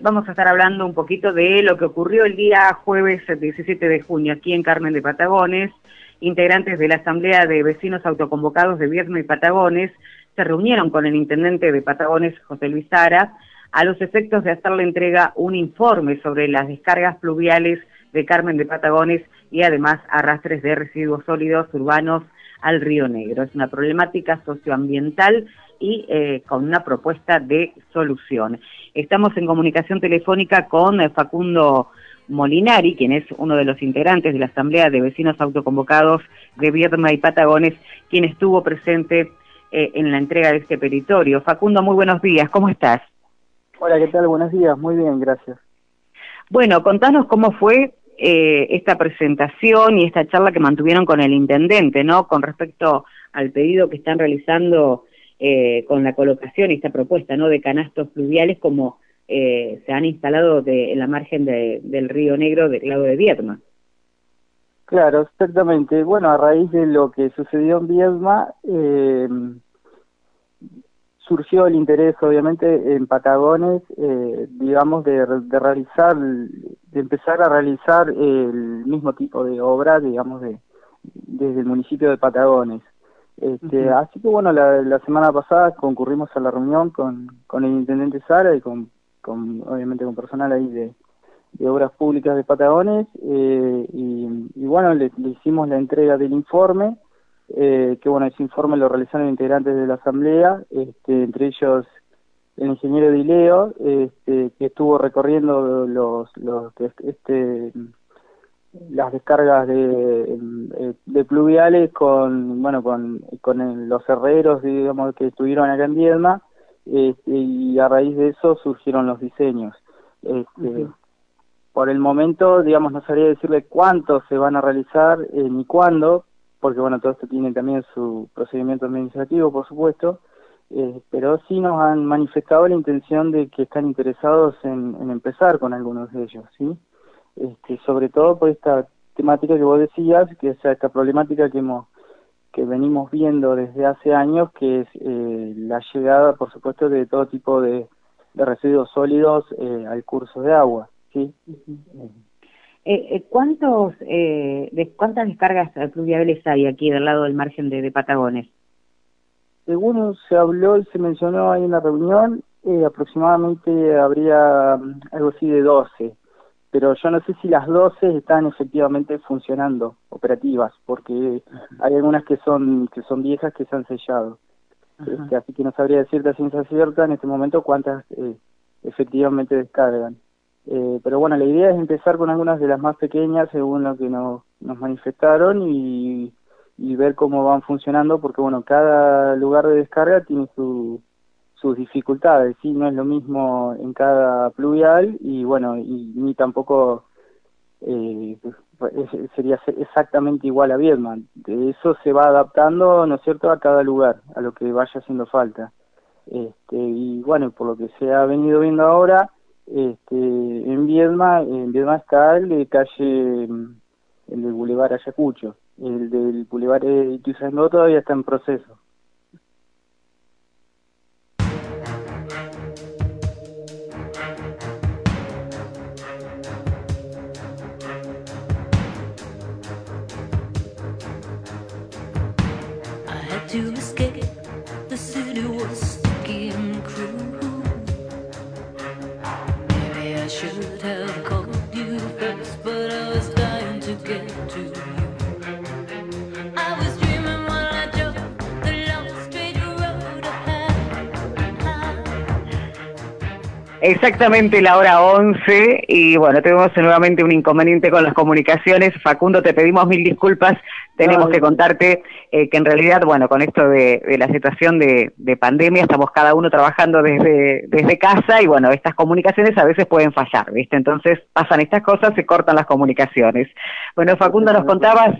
Vamos a estar hablando un poquito de lo que ocurrió el día jueves 17 de junio aquí en Carmen de Patagones. Integrantes de la Asamblea de Vecinos Autoconvocados de Viedma y Patagones se reunieron con el intendente de Patagones, José Luis Sara, a los efectos de hacerle entrega un informe sobre las descargas pluviales de Carmen de Patagones y además arrastres de residuos sólidos urbanos al Río Negro. Es una problemática socioambiental y eh, con una propuesta de solución. Estamos en comunicación telefónica con eh, Facundo Molinari, quien es uno de los integrantes de la Asamblea de Vecinos Autoconvocados de Viedma y Patagones, quien estuvo presente eh, en la entrega de este peritorio. Facundo, muy buenos días, ¿cómo estás? Hola, ¿qué tal? Buenos días, muy bien, gracias. Bueno, contanos cómo fue esta presentación y esta charla que mantuvieron con el intendente, ¿no? Con respecto al pedido que están realizando eh, con la colocación y esta propuesta ¿no? de canastos fluviales como eh, se han instalado de, en la margen del río Negro del lago de Viedma. Claro, exactamente. Bueno, a raíz de lo que sucedió en Viedma, eh, surgió el interés, obviamente, en Patagones, eh, digamos, de, de, realizar, de empezar a realizar el mismo tipo de obra, digamos, de, desde el municipio de Patagones. Este, Así que bueno, la, semana pasada concurrimos a la reunión con, con el intendente Sara y con, con obviamente con personal ahí de, de Obras Públicas de Patagones eh, y, bueno, le, hicimos la entrega del informe, eh, que bueno, ese informe lo realizaron integrantes de la Asamblea, este, entre ellos el ingeniero Dileo, este, que estuvo recorriendo los, los este las descargas de, eh, de pluviales con bueno con, con los herreros digamos que estuvieron acá en Viedma este, y a raíz de eso surgieron los diseños. Este, por el momento digamos no sabría decirle cuántos se van a realizar eh, ni cuándo porque bueno todo esto tiene también su procedimiento administrativo por supuesto eh, pero sí nos han manifestado la intención de que están interesados en, en empezar con algunos de ellos sí este, sobre todo por esta temática que vos decías, que es esta problemática que hemos que venimos viendo desde hace años, que es eh, la llegada, por supuesto, de todo tipo de, residuos sólidos eh, al curso de agua. ¿sí? Eh, ¿cuántos, de ¿Cuántas descargas pluviales hay aquí del lado del margen de, de Patagones? Según se habló y se mencionó ahí en la reunión, aproximadamente habría mm, algo así de 12 pero yo no sé si las 12 están efectivamente funcionando, operativas, porque hay algunas que son que son viejas que se han sellado. Este, así que no sabría decirte a ciencia cierta en este momento cuántas eh, efectivamente descargan. Eh, pero bueno, la idea es empezar con algunas de las más pequeñas según lo que nos, nos manifestaron y, y ver cómo van funcionando, porque bueno, cada lugar de descarga tiene su, sus dificultades, sí, no es lo mismo en cada pluvial y bueno, y ni tampoco eh, sería exactamente igual a Viedma. De eso se va adaptando, ¿no es cierto?, a cada lugar, a lo que vaya haciendo falta. Este, y bueno, por lo que se ha venido viendo ahora, este, en Viedma, en Viedma está el de calle, el del Boulevard Ayacucho, el del Boulevard Ituzaingó todavía está en proceso. Exactamente la hora 11 y bueno, tenemos nuevamente un inconveniente con las comunicaciones. Facundo, te pedimos mil disculpas. Tenemos que contarte eh, que en realidad, bueno, con esto de, la situación de, pandemia, estamos cada uno trabajando desde, desde casa y bueno, estas comunicaciones a veces pueden fallar, ¿viste? Entonces pasan estas cosas, se cortan las comunicaciones. Bueno, Facundo, nos contabas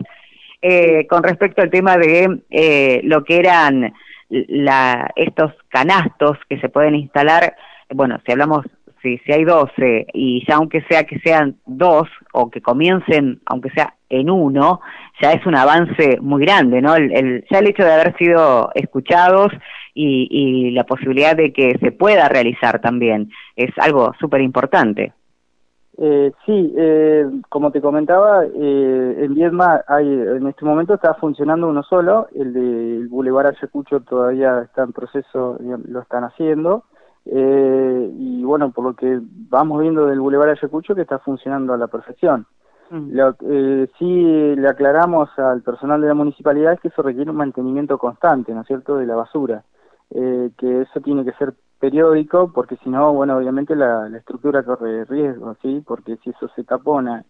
eh, con respecto al tema de eh, lo que eran la, estos canastos que se pueden instalar bueno, si hablamos, si, si hay 12 y ya aunque sea que sean dos o que comiencen, aunque sea en uno, ya es un avance muy grande, ¿no? El, ya el hecho de haber sido escuchados y, la posibilidad de que se pueda realizar también. Es algo súper importante. Eh, sí, eh, como te comentaba, eh, en Viedma hay, en este momento está funcionando uno solo, el del Boulevard Ayacucho todavía está en proceso, lo están haciendo, eh, y bueno, por lo que vamos viendo del Boulevard Ayacucho que está funcionando a la perfección. Mm. Lo, eh, sí le aclaramos al personal de la municipalidad que eso requiere un mantenimiento constante, ¿no es cierto?, de la basura, eh, que eso tiene que ser periódico, porque si no, bueno, obviamente la, la estructura corre riesgo, ¿sí? Porque si eso se tapona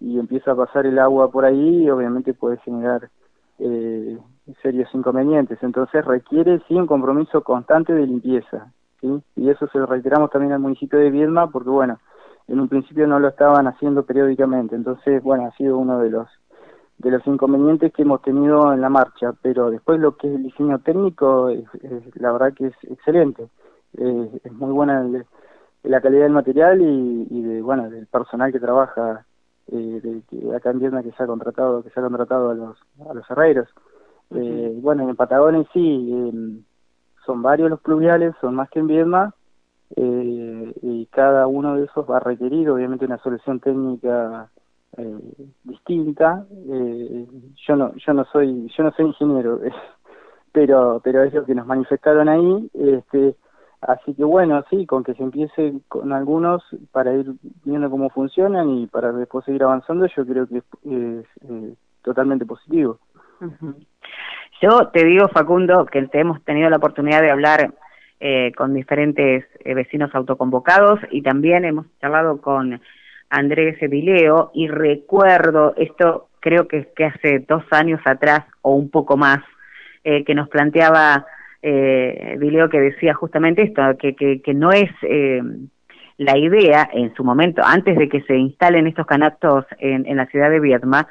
y empieza a pasar el agua por ahí, obviamente puede generar eh, serios inconvenientes. Entonces requiere, sí, un compromiso constante de limpieza, ¿sí? Y eso se lo reiteramos también al municipio de Viedma, porque, bueno, en un principio no lo estaban haciendo periódicamente, entonces, bueno, ha sido uno de los de los inconvenientes que hemos tenido en la marcha, pero después lo que es el diseño técnico, es, la verdad que es excelente, es muy buena la calidad del material y, de, bueno, del personal que trabaja eh, de, acá en Vietnam que se ha contratado, que se ha contratado a los, a los herreros. eh, bueno, en Patagones sí, eh, son varios los pluviales, son más que en Viedma, eh, y cada uno de esos va a requerir obviamente una solución técnica eh, distinta. Eh, yo no, yo no soy, yo no soy ingeniero, pero, pero es lo que nos manifestaron ahí. Este, así que bueno, sí, con que se empiece con algunos para ir viendo cómo funcionan y para después seguir avanzando, yo creo que es, es totalmente positivo. Yo te digo, Facundo, que hemos tenido la oportunidad de hablar eh, con diferentes eh, vecinos autoconvocados y también hemos charlado con Andrés Vileo y recuerdo, esto creo que, que hace dos años atrás o un poco más, eh, que nos planteaba eh, Vileo que decía justamente esto, que, que, no es la idea en su momento, antes de que se instalen estos canastos en, en la ciudad de Viedma,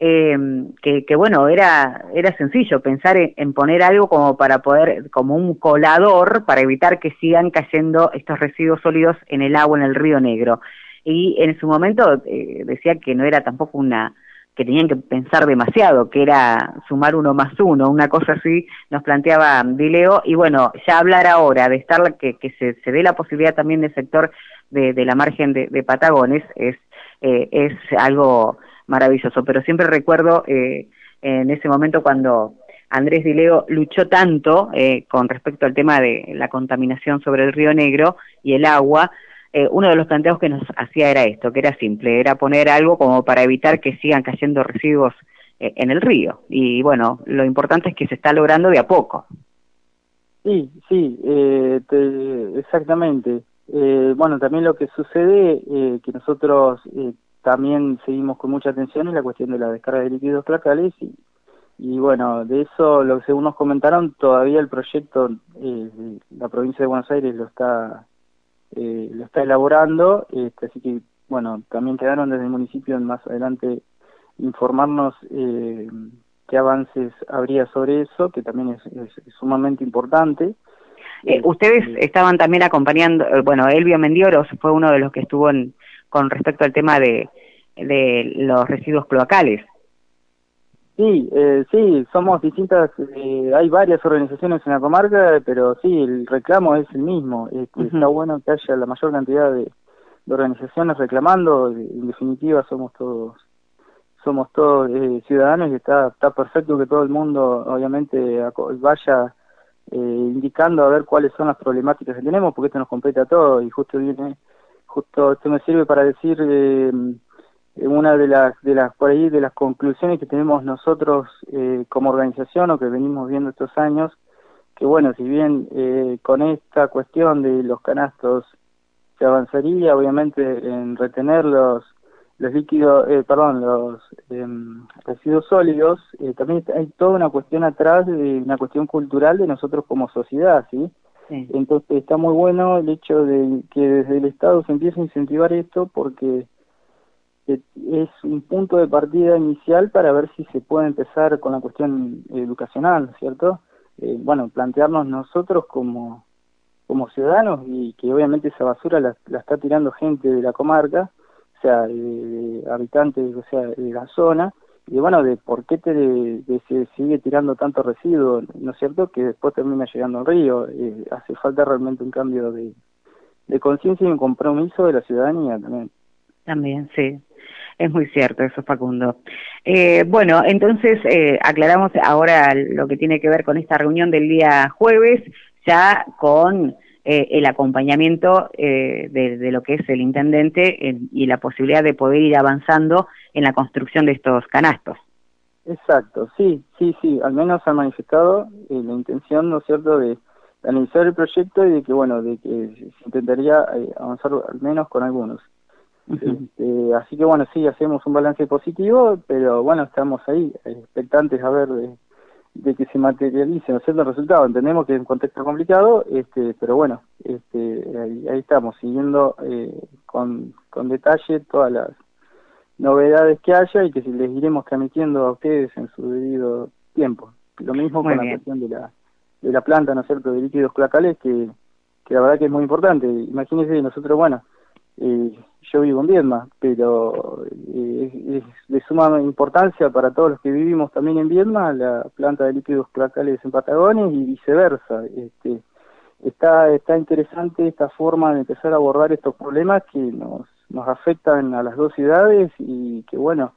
eh, que, bueno, era, era sencillo pensar en, poner algo como para poder, como un colador para evitar que sigan cayendo estos residuos sólidos en el agua, en el río Negro. Y en su momento eh, decía que no era tampoco una, que tenían que pensar demasiado, que era sumar uno más uno, una cosa así nos planteaba Dileo, y bueno, ya hablar ahora de estar, que, que se, se dé la posibilidad también del sector de, de la margen de, de Patagones, es, eh, es algo maravilloso. Pero siempre recuerdo eh, en ese momento cuando Andrés Dileo luchó tanto eh, con respecto al tema de la contaminación sobre el río Negro y el agua, eh, uno de los planteos que nos hacía era esto, que era simple, era poner algo como para evitar que sigan cayendo residuos eh, en el río. Y bueno, lo importante es que se está logrando de a poco. Sí, sí, eh, te, exactamente. Eh, bueno, también lo que sucede, eh, que nosotros también seguimos con mucha atención en la cuestión de la descarga de líquidos placales y, y bueno, de eso, lo que según nos comentaron, todavía el proyecto, eh, la provincia de Buenos Aires lo está eh, lo está elaborando, este, así que bueno, también quedaron desde el municipio en más adelante informarnos eh, qué avances habría sobre eso, que también es, es, sumamente importante. Eh, ustedes estaban también acompañando, eh, bueno, Elvio Mendioros fue uno de los que estuvo en, con respecto al tema de, de los residuos cloacales. Sí, eh, sí, somos distintas, eh, hay varias organizaciones en la comarca, pero sí, el reclamo es el mismo. Este, uh -huh. Está bueno que haya la mayor cantidad de, de organizaciones reclamando, en definitiva somos todos somos todos eh, ciudadanos y está, está perfecto que todo el mundo obviamente vaya eh, indicando a ver cuáles son las problemáticas que tenemos, porque esto nos compete a todos y justo viene justo esto me sirve para decir eh, una de las de las por ahí de las conclusiones que tenemos nosotros eh, como organización o que venimos viendo estos años que bueno si bien eh, con esta cuestión de los canastos se avanzaría obviamente en retener los los líquidos eh, perdón los eh, residuos sólidos eh, también hay toda una cuestión atrás de una cuestión cultural de nosotros como sociedad sí Sí. Entonces está muy bueno el hecho de que desde el Estado se empiece a incentivar esto porque es un punto de partida inicial para ver si se puede empezar con la cuestión educacional, ¿cierto? Eh, bueno, plantearnos nosotros como, como ciudadanos y que obviamente esa basura la, la está tirando gente de la comarca, o sea, eh, habitantes, o sea, de la zona, y bueno, de por qué te, de, se sigue tirando tanto residuo, ¿no es cierto? Que después termina llegando al río. Eh, hace falta realmente un cambio de, de conciencia y un compromiso de la ciudadanía también. También, sí. Es muy cierto eso, Facundo. Eh, bueno, entonces eh, aclaramos ahora lo que tiene que ver con esta reunión del día jueves, ya con eh, el acompañamiento de, de, lo que es el intendente y la posibilidad de poder ir avanzando en la construcción de estos canastos. Exacto, sí, sí, sí, al menos ha manifestado la intención, ¿no es cierto?, de analizar el proyecto y de que, bueno, de que se intentaría avanzar al menos con algunos. Este, así que bueno, sí, hacemos un balance positivo, pero bueno, estamos ahí, expectantes a ver de, que se materialicen los resultados. Entendemos que es un contexto complicado, este, pero bueno, este, ahí, estamos, siguiendo eh, con, con detalle todas las novedades que haya y que les iremos transmitiendo a ustedes en su debido tiempo. Lo mismo con la cuestión de la, de la planta, ¿no es cierto?, de líquidos cloacales, que, que la verdad que es muy importante. Imagínense, nosotros, bueno, eh, yo vivo en Viedma, pero eh, es de suma importancia para todos los que vivimos también en Viedma la planta de líquidos cloacales en Patagones y viceversa. Este, está, está interesante esta forma de empezar a abordar estos problemas que nos, nos afectan a las dos ciudades y que bueno,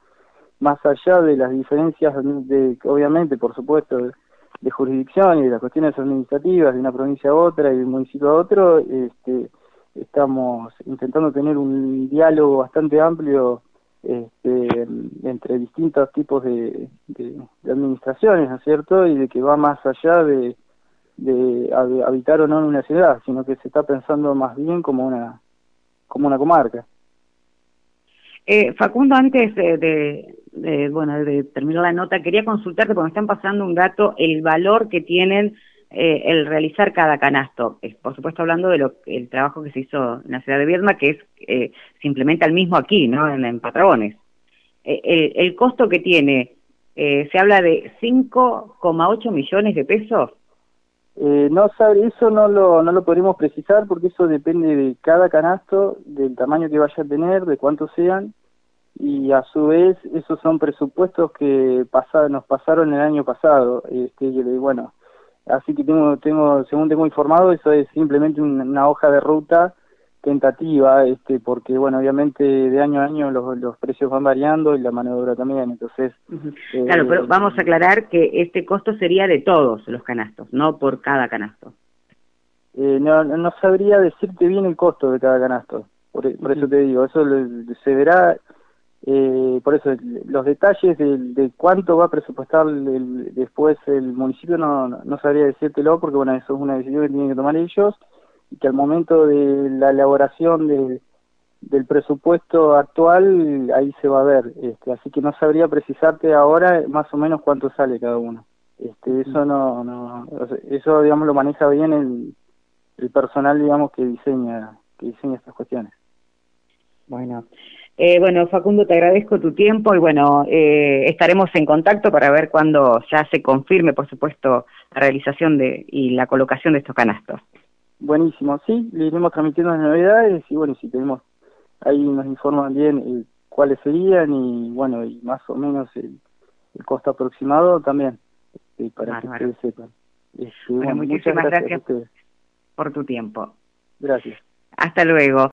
más allá de las diferencias de, obviamente, por supuesto, de, jurisdicción y de las cuestiones administrativas de una provincia a otra y de un municipio a otro, este, estamos intentando tener un diálogo bastante amplio este, entre distintos tipos de, de, administraciones, ¿no es cierto? Y de que va más allá de, habitar o no en una ciudad, sino que se está pensando más bien como una, como una comarca. Eh, Facundo, antes de, de, bueno, de terminar la nota, quería consultarte, porque me están pasando un dato, el valor que tienen eh, el realizar cada canasto. por supuesto hablando de lo el trabajo que se hizo en la ciudad de Viedma, que es eh, el mismo aquí, ¿no? En, en. Eh, el, costo que tiene, eh, se habla de 5,8 millones de pesos. no sabe, eso no lo, no lo podemos precisar porque eso depende de cada canasto, del tamaño que vaya a tener, de cuántos sean, y a su vez esos son presupuestos que nos pasaron el año pasado. Este, bueno, Así que tengo, tengo, según tengo informado, eso es simplemente una, hoja de ruta tentativa, este, porque bueno, obviamente de año a año los, los precios van variando y la mano de obra también, entonces. claro, pero eh, vamos a aclarar que este costo sería de todos los canastos, no por cada canasto. Eh, no, no sabría decirte bien el costo de cada canasto, por, por eso te digo, eso se verá eh, por eso, los detalles de, cuánto va a presupuestar después el municipio no, no sabría decírtelo porque, bueno, eso es una decisión que tienen que tomar ellos y que al momento de la elaboración del presupuesto actual, ahí se va a ver. Este, así que no sabría precisarte ahora más o menos cuánto sale cada uno. Este, eso no, no eso digamos lo maneja bien el, el personal digamos que diseña que diseña estas cuestiones. Bueno, eh, bueno, Facundo, te agradezco tu tiempo y bueno, eh, estaremos en contacto para ver cuándo ya se confirme, por supuesto, la realización de y la colocación de estos canastos. Buenísimo, sí, le iremos transmitiendo las novedades y bueno, si tenemos, ahí nos informan bien eh, cuáles serían y bueno, y más o menos el, costo aproximado también, para que ustedes sepan. Este, muchísimas gracias por tu tiempo. Gracias. Hasta luego.